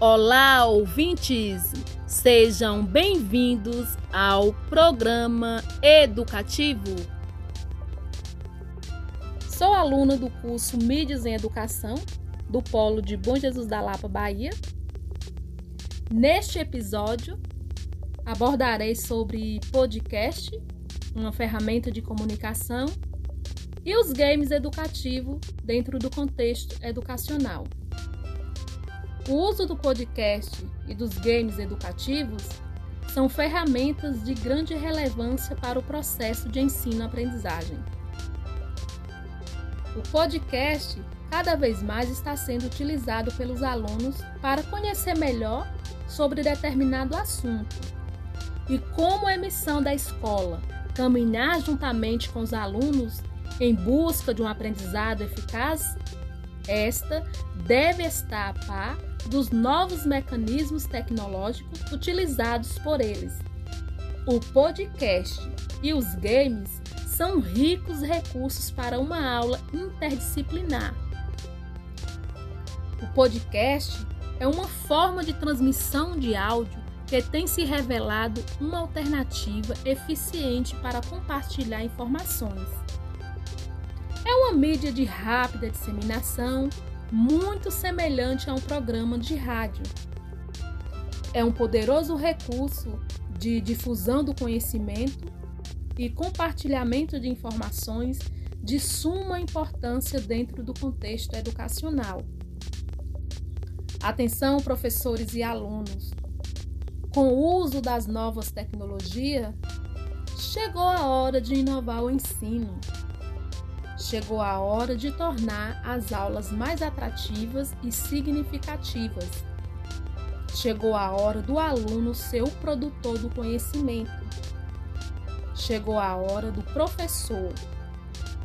Olá, ouvintes! Sejam bem-vindos ao programa educativo. Sou aluna do curso Mídias em Educação do Polo de Bom Jesus da Lapa, Bahia. Neste episódio, abordarei sobre podcast, uma ferramenta de comunicação, e os games educativos dentro do contexto educacional. O uso do podcast e dos games educativos são ferramentas de grande relevância para o processo de ensino-aprendizagem. O podcast cada vez mais está sendo utilizado pelos alunos para conhecer melhor sobre determinado assunto. E como a missão da escola? Caminhar juntamente com os alunos em busca de um aprendizado eficaz, esta deve estar a par dos novos mecanismos tecnológicos utilizados por eles. O podcast e os games são ricos recursos para uma aula interdisciplinar. O podcast é uma forma de transmissão de áudio que tem se revelado uma alternativa eficiente para compartilhar informações. É uma mídia de rápida disseminação, muito semelhante a um programa de rádio. É um poderoso recurso de difusão do conhecimento e compartilhamento de informações de suma importância dentro do contexto educacional. Atenção, professores e alunos! Com o uso das novas tecnologias, chegou a hora de inovar o ensino. Chegou a hora de tornar as aulas mais atrativas e significativas. Chegou a hora do aluno ser o produtor do conhecimento. Chegou a hora do professor,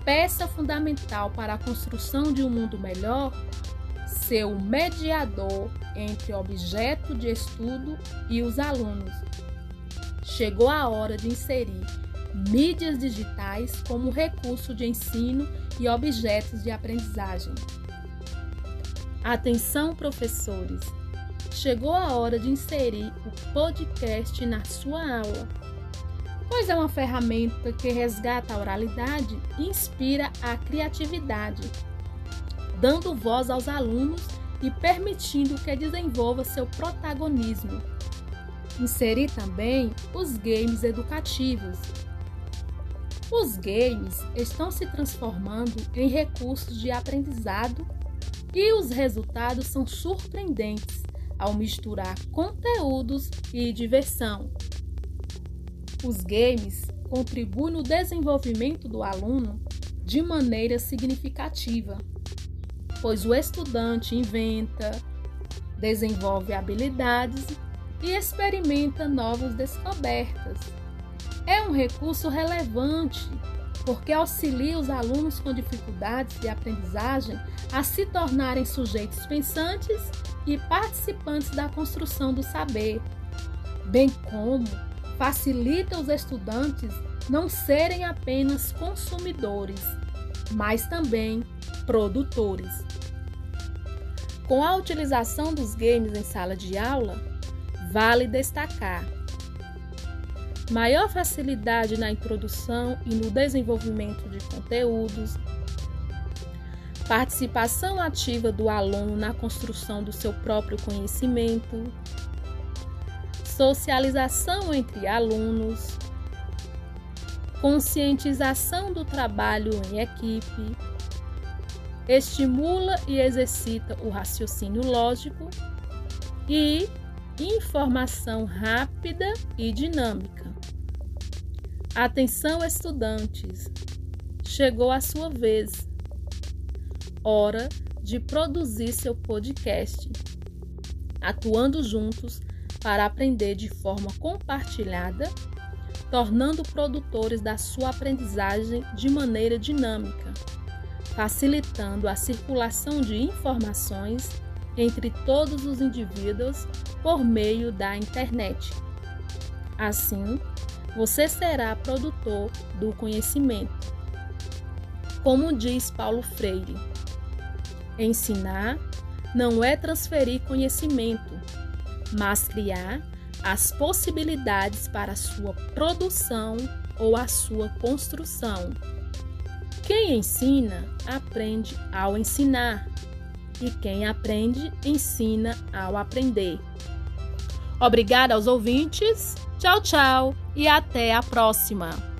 peça fundamental para a construção de um mundo melhor, ser o mediador entre o objeto de estudo e os alunos. Chegou a hora de inserir mídias digitais como recurso de ensino e objetos de aprendizagem. Atenção, professores! Chegou a hora de inserir o podcast na sua aula, pois é uma ferramenta que resgata a oralidade e inspira a criatividade, dando voz aos alunos e permitindo que desenvolva seu protagonismo. Inserir também os games educativos, os games estão se transformando em recursos de aprendizado e os resultados são surpreendentes ao misturar conteúdos e diversão. Os games contribuem no desenvolvimento do aluno de maneira significativa, pois o estudante inventa, desenvolve habilidades e experimenta novas descobertas é um recurso relevante porque auxilia os alunos com dificuldades de aprendizagem a se tornarem sujeitos pensantes e participantes da construção do saber, bem como facilita os estudantes não serem apenas consumidores, mas também produtores. Com a utilização dos games em sala de aula, vale destacar maior facilidade na introdução e no desenvolvimento de conteúdos, participação ativa do aluno na construção do seu próprio conhecimento, socialização entre alunos, conscientização do trabalho em equipe, estimula e exercita o raciocínio lógico e informação rápida e dinâmica. Atenção, estudantes! Chegou a sua vez. Hora de produzir seu podcast, atuando juntos para aprender de forma compartilhada, tornando produtores da sua aprendizagem de maneira dinâmica, facilitando a circulação de informações entre todos os indivíduos por meio da internet. Assim, você será produtor do conhecimento. Como diz Paulo Freire, ensinar não é transferir conhecimento, mas criar as possibilidades para a sua produção ou a sua construção. Quem ensina, aprende ao ensinar, e quem aprende, ensina ao aprender. Obrigada aos ouvintes, tchau, tchau e até a próxima!